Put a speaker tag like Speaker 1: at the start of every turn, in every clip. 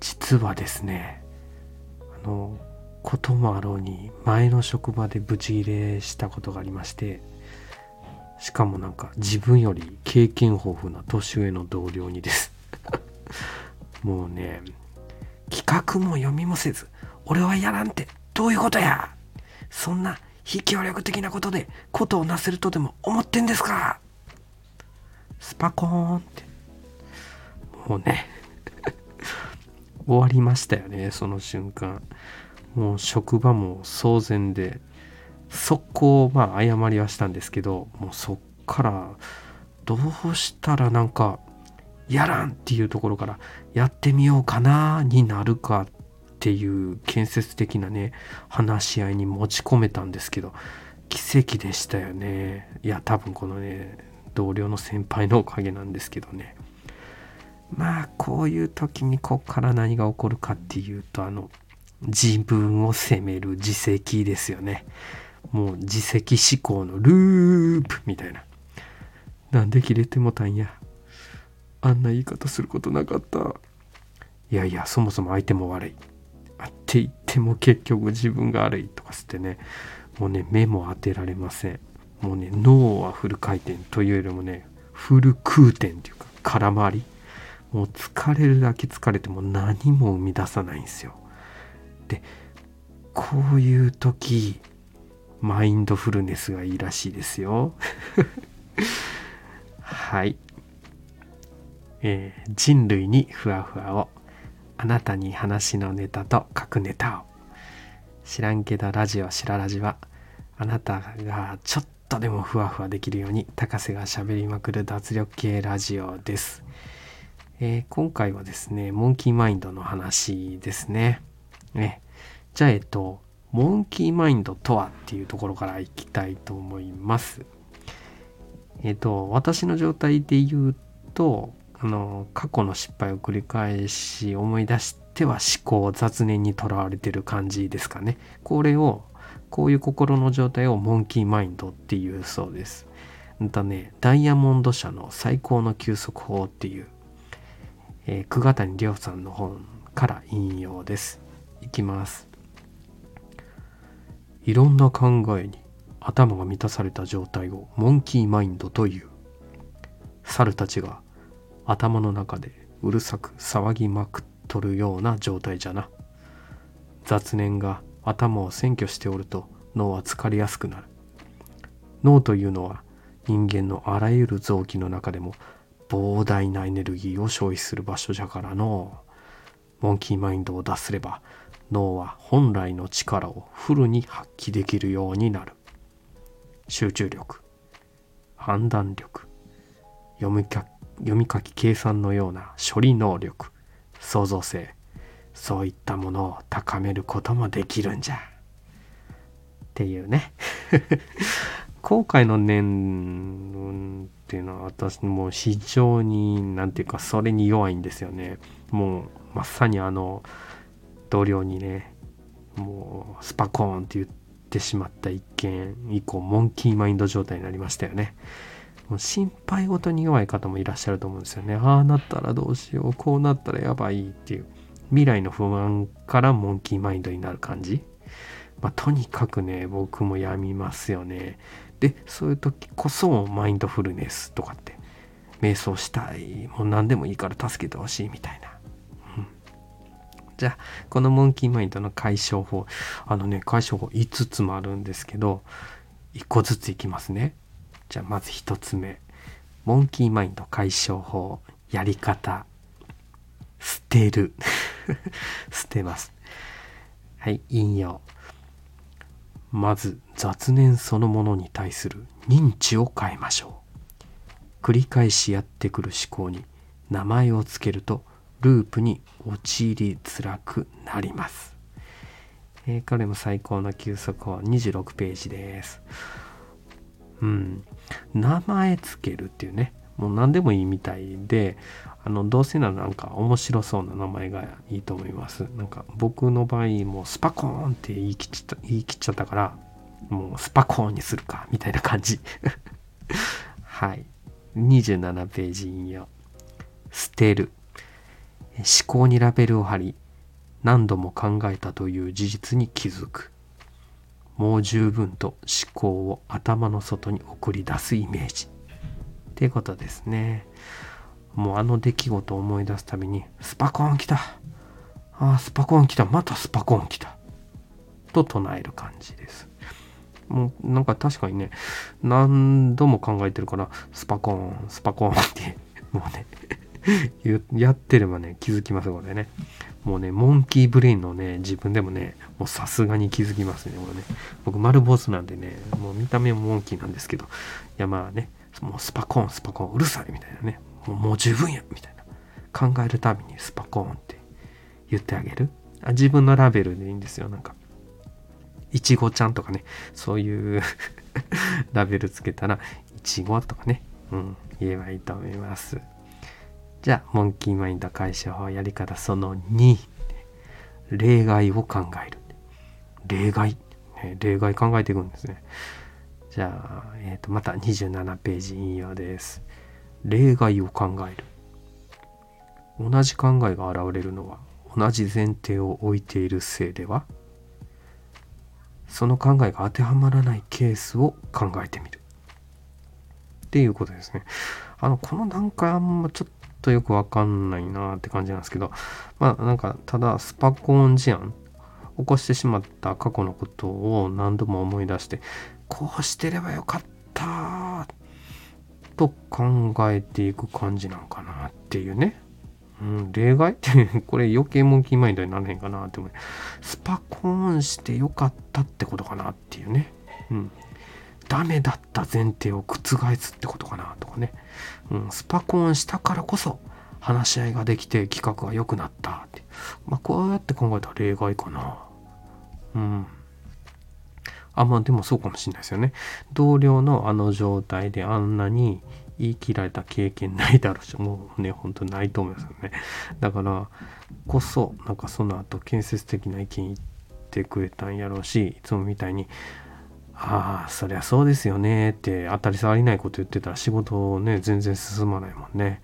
Speaker 1: 実はですねあのこともあろうに前の職場でブチギレしたことがありましてしかもなんか自分より経験豊富な年上の同僚にです。もうね企画も読みもせず俺はやらんってどういうことやそんな非協力的なことでことをなせるとでも思ってんですか。スパコーンって。もうね終わりましたよねその瞬間。もう職場も騒然で速攻まあ謝りはしたんですけどもうそっからどうしたらなんかやらんっていうところからやってみようかなになるかっていう建設的なね話し合いに持ち込めたんですけど奇跡でしたよね。いや多分このね同僚の先輩のおかげなんですけどね。まあこういう時にこっから何が起こるかっていうとあの自分を責める自責ですよね。もう自責思考のループみたいな。なんで切れてもたんや。あんな言い方することなかった。いやいやそもそも相手も悪い。あって言っても結局自分が悪いとかつってね。もうね目も当てられません。もうね脳はフル回転というよりもねフル空転っていうか空回り。もう疲れるだけ疲れても何も生み出さないんですよ。でこういう時マインドフルネスがいいらしいですよ。はい。えー、人類にふわふわをあなたに話のネタと書くネタを。知らんけどラジオしらラジはあなたがちょっとでもふわふわできるように高瀬がしゃべりまくる脱力系ラジオです、えー、今回はですねモンキーマインドの話ですね。ねじゃあえっとモンキーマインドとはっていうところからいきたいと思います。えっと私の状態で言うとあの過去の失敗を繰り返し思い出しては思考雑念にとらわれてる感じですかね。これをこういう心の状態をモンキーマインドっていうそうです。だねダイヤモンド社の最高の休息法っていう、えー、久谷亮さんの本から引用です。いきます。いろんな考えに頭が満たされた状態をモンキーマインドという。猿たちが頭の中でうるさく騒ぎまくっとるような状態じゃな。雑念が頭を占拠しておると脳は疲れやすくなる。脳というのは人間のあらゆる臓器の中でも膨大なエネルギーを消費する場所じゃからのモンキーマインドを出すれば脳は本来の力をフルに発揮できるようになる。集中力判断力読み書読み書き計算のような処理能力創造性そういったものを高めることもできるんじゃ。っていうね。後悔の念っていうのは私も非常に何て言うかそれに弱いんですよねもうまさにあの同僚にねもうスパコーンって言ってしまった一件以降モンキーマインド状態になりましたよねもう心配事に弱い方もいらっしゃると思うんですよね。ああなったらどうしよう、こうなったらやばいっていう。未来の不安からモンキーマインドになる感じ。まあ、とにかくね、僕もやみますよね。で、そういう時こそマインドフルネスとかって、瞑想したい、もう何でもいいから助けてほしいみたいな。うん、じゃあ、このモンキーマインドの解消法、あのね、解消法5つもあるんですけど、1個ずついきますね。じゃあまず1つ目。モンキーマインド解消法。やり方。捨てる。捨てます。はい引用。まず雑念そのものに対する認知を変えましょう。繰り返しやってくる思考に名前をつけるとループに陥りづらくなります、えー、彼も最高の休息は26ページです。うん、名前つけるっていうね。もう何でもいいみたいであのどうせならなんか面白そうな名前がいいと思います。なんか僕の場合もうスパコーンって言い切っちゃった言い切っちゃったからもうスパコーンにするかみたいな感じ。はい。27ページ引用。捨てる。思考にラベルを貼り何度も考えたという事実に気づく。もう十分と思考を頭の外に送り出すイメージ。っていうことですね。もうあの出来事を思い出すたびにスパコーン来た。ああスパコーン来た。またスパコーン来た。と唱える感じです。もうなんか確かにね何度も考えてるからスパコーンスパコーンってもうねやってればね気づきますこれね。もうねモンキーブレインのね自分でもねもうさすがに気づきますねこれね。僕丸坊主なんでねもう見た目もモンキーなんですけど。いやまあねもうスパコーンスパコーンうるさいみたいなね。もうもう十分やみたいな。考えるたびにスパコーンって言ってあげる。あ自分のラベルでいいんですよなんか。いちごちゃんとかね。そういう ラベルつけたらいちごとかね。うん言えばいいと思います。じゃあモンキーマインド解消法やり方その2例外を考える。例外、ね、例外考えていくんですね。じゃあ、えー、とまた27ページ引用です。例外を考える。同じ考えが現れるのは同じ前提を置いているせいでは？その考えが当てはまらないケースを考えてみる。っていうことですね。あのこの段階あんまちょっとよくわかんないなって感じなんですけどまあなんかただスパコン事案起こしてしまった過去のことを何度も思い出してこうしてればよかったと考えていく感じなんかなっていうね。うん、例外？っ てこれ余計モンキーマインドにならへんかなって思う。スパコーンしてよかったってことかなっていうね。うん。ダメだった前提を覆すってことかなとかね。うん、スパコーンしたからこそ話し合いができて企画が良くなったって。まあこうやって考えたら例外かな。うん。あ、まあでもそうかもしれないですよね。同僚のあの状態であんなに言い切られた経験ないだろうし、もうね、ほんとないと思いますよね。だからこそ、なんかその後建設的な意見言ってくれたんやろうし、いつもみたいに、ああ、そりゃそうですよねって当たり障りないこと言ってたら仕事ね、全然進まないもんね。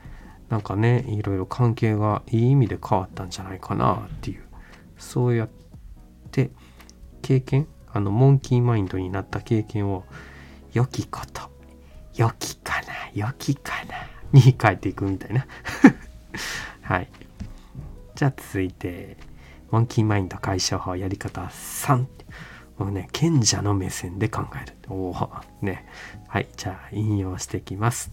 Speaker 1: なんかね、いろいろ関係がいい意味で変わったんじゃないかなっていう、そうやって経験あのモンキーマインドになった経験を良きこと良きかな良きかなに変えていくみたいな。はい。じゃあ続いてモンキーマインド解消法やり方3もうね賢者の目線で考える。おおね。はいじゃあ引用していきます。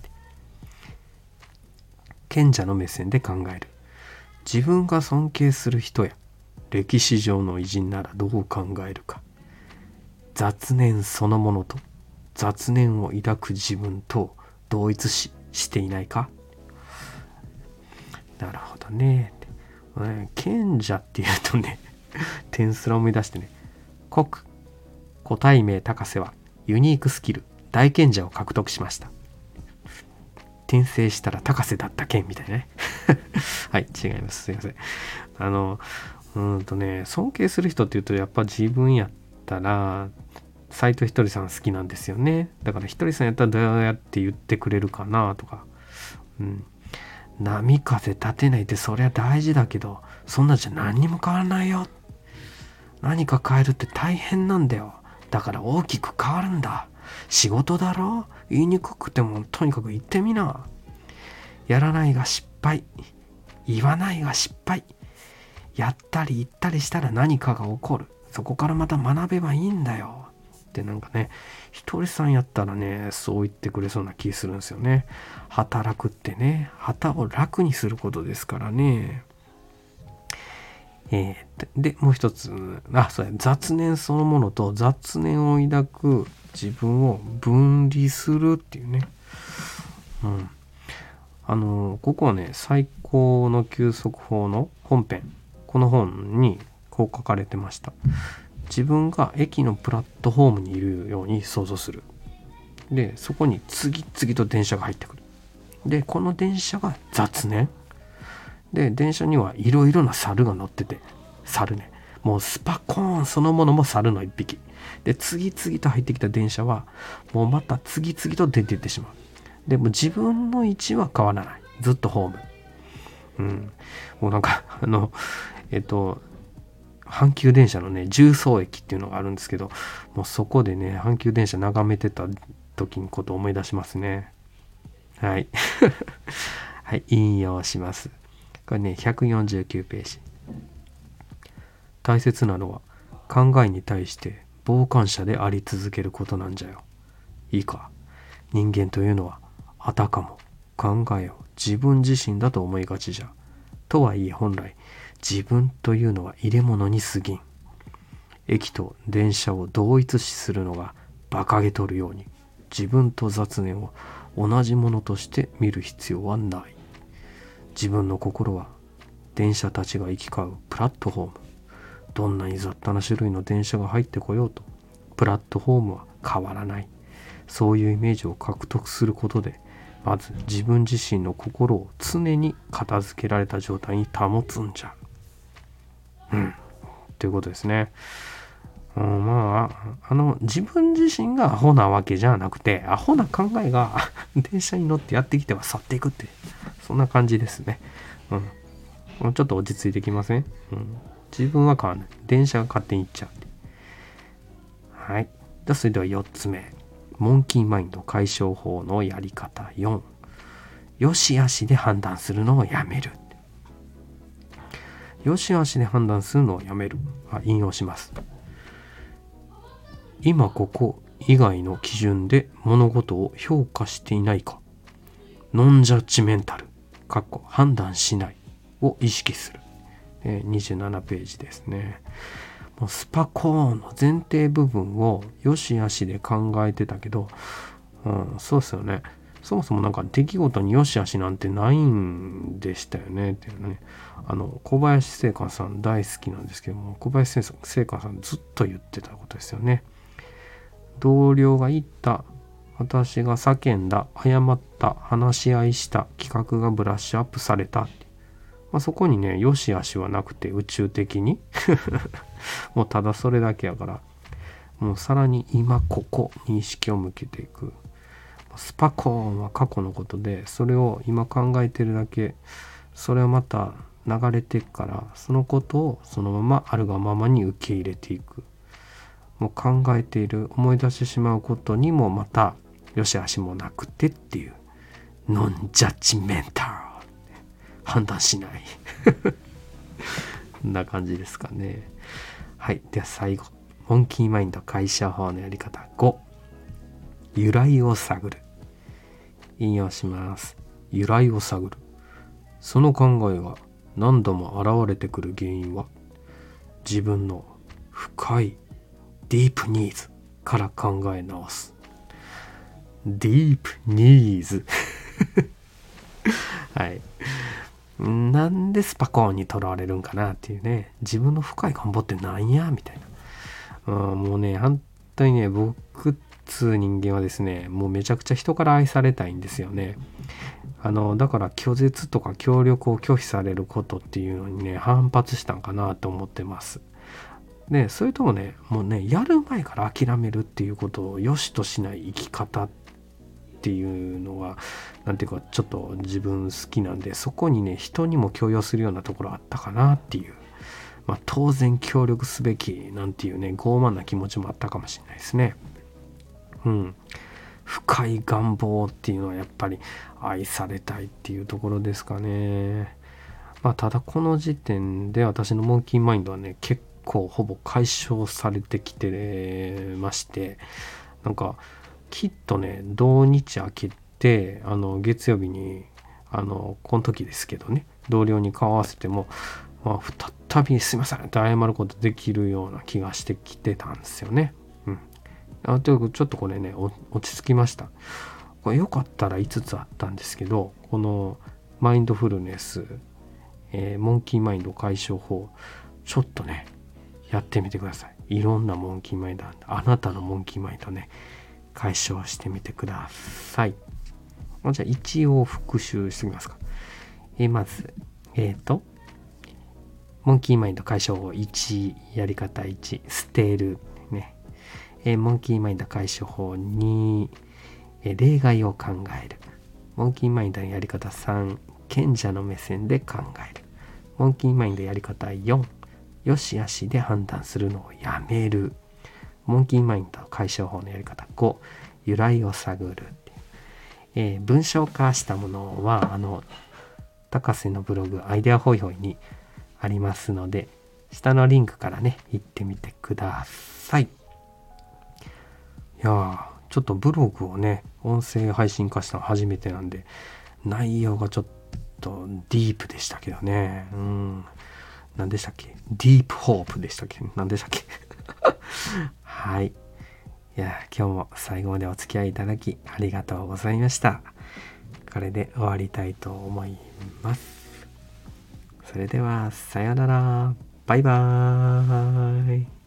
Speaker 1: 賢者の目線で考える。自分が尊敬する人や歴史上の偉人ならどう考えるか。雑念そのものと雑念を抱く自分と同一ししていないか？なるほどね。賢者っていうとね、点すら思い出してね、国、個体名高瀬はユニークスキル、大賢者を獲得しました。転生したら高瀬だった剣みたいなね。はい、違います。すいません。あの、うんとね、尊敬する人っていうと、やっぱ自分やったら、斎藤ひとりさん好きなんですよね。だからひとりさんやったらどうやって言ってくれるかなとか。うん。波風立てないってそりゃ大事だけど、そんなんじゃ何にも変わらないよ。何か変えるって大変なんだよ。だから大きく変わるんだ。仕事だろ？言いにくくてもとにかく言ってみな。やらないが失敗。言わないが失敗。やったり言ったりしたら何かが起こる。そこからまた学べばいいんだよ。ってなんかね、ひとりさんやったらね、そう言ってくれそうな気するんですよね。働くってね、旗を楽にすることですからね。えー、で、もう一つ、あ、そう、雑念そのものと雑念を抱く自分を分離するっていうね。うん。あの、ここはね、最高の休息法の本編、この本にこう書かれてました。自分が駅のプラットフォームにいるように想像する。で、そこに次々と電車が入ってくる。で、この電車が雑念。で、電車にはいろいろな猿が乗ってて、猿ね。もうスパコーンそのものも猿の一匹。で、次々と入ってきた電車は、もうまた次々と出ていってしまう。でも自分の位置は変わらない。ずっとホーム。うんもうなんかあのえっと阪急電車のね重曹駅っていうのがあるんですけどもうそこでね阪急電車眺めてた時のことを思い出しますね。はい。はい引用します。これね149ページ。大切なのは考えに対して傍観者であり続けることなんじゃよ。いいか。人間というのはあたかも考えを自分自身だと思いがちじゃ。とはいえ本来自分というのは入れ物に過ぎん。駅と電車を同一視するのが馬鹿げとるように。自分と雑念を同じものとして見る必要はない。自分の心は電車たちが行き交うプラットフォーム。どんなに雑多な種類の電車が入ってこようとプラットフォームは変わらない。そういうイメージを獲得することでまず自分自身の心を常に片付けられた状態に保つんじゃ。うんということですね。うん、まあ、あの、自分自身がアホなわけじゃなくて、アホな考えが 電車に乗ってやってきては去っていくって、そんな感じですね。うん。ちょっと落ち着いてきません、うん、自分は変わらない。電車が勝手に行っちゃう。はい。じゃそれでは4つ目。モンキーマインド解消法のやり方4。よしあしで判断するのをやめる。よしあしで判断するのをやめる。あ引用します。今ここ以外の基準で物事を評価していないか。ノンジャッジメンタル。かっこ判断しないを意識する。え27ページですね。もうスパコーンの前提部分をよしあしで考えてたけど、うん、そうっすよね。そもそもなんか出来事によしあしなんてないんでしたよねっていうね。あの、小林聖寛さん大好きなんですけども、小林聖寛さんずっと言ってたことですよね。同僚が言った、私が叫んだ、謝った、話し合いした、企画がブラッシュアップされたまあ、そこにね、よしあしはなくて宇宙的に もうただそれだけやから、もうさらに今ここに意識を向けていく。スパコーンは過去のことで、それを今考えてるだけ、それはまた流れていくから、そのことをそのままあるがままに受け入れていく。もう考えている、思い出してしまうことにもまた、よしあしもなくてっていう、ノンジャッジメンタル。判断しない こんな感じですかね。はい。では最後。モンキーマインド解消法のやり方5。由来を探る。引用します。由来を探る。その考えが何度も現れてくる原因は自分の深いディープニーズから考え直す。ディープニーズ はい。なんでスパコーンにとらわれるんかなっていうね自分の深い願望ってなんや？みたいな、うん、もうね本当にね僕っつ人間はですねもうめちゃくちゃ人から愛されたいんですよね。あのだから拒絶とか協力を拒否されることっていうのにね反発したんかなと思ってます。でそれともねもうねやる前から諦めるっていうことを良しとしない生き方っっていうのは何ていうかちょっと自分好きなんでそこにね人にも強要するようなところあったかなっていう、まあ、当然協力すべきなんていうね傲慢な気持ちもあったかもしれないですね。うん、深い願望っていうのはやっぱり愛されたいっていうところですかね。まあ、ただこの時点で私のモンキーマインドはね結構ほぼ解消されてきてましてなんかきっとね土日明けてあの月曜日にあのこの時ですけどね同僚に顔合わせても、まあ、再びすいませんって謝ることできるような気がしてきてたんですよね。あちょっとこれね落ち着きました。これよかったら5つあったんですけどこのマインドフルネス、えー、モンキーマインド解消法ちょっとねやってみてください。いろんなモンキーマインドあなたのモンキーマインドね解消してみてください。じゃあ一応復習してみますか。えー、まず、えっ、ー、と、モンキーマインド解消法1、やり方1、捨てる。えー、モンキーマインド解消法2、え例外を考える。モンキーマインドのやり方3、賢者の目線で考える。モンキーマインドやり方4よしあしで判断するのをやめる。モンキーマインド解消法のやり方5由来を探る。えー、文章化したものはあの高瀬のブログアイデアホイホイにありますので下のリンクからね行ってみてください。やちょっとブログをね音声配信化したの初めてなんで内容がちょっとディープでしたけどねうん何でしたっけ？ディープホープでしたっけ？何でしたっけ？はい。いや、今日も最後までお付き合いいただきありがとうございました。これで終わりたいと思います。それでは、さようなら。バイバーイ。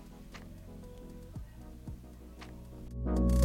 Speaker 1: Thank you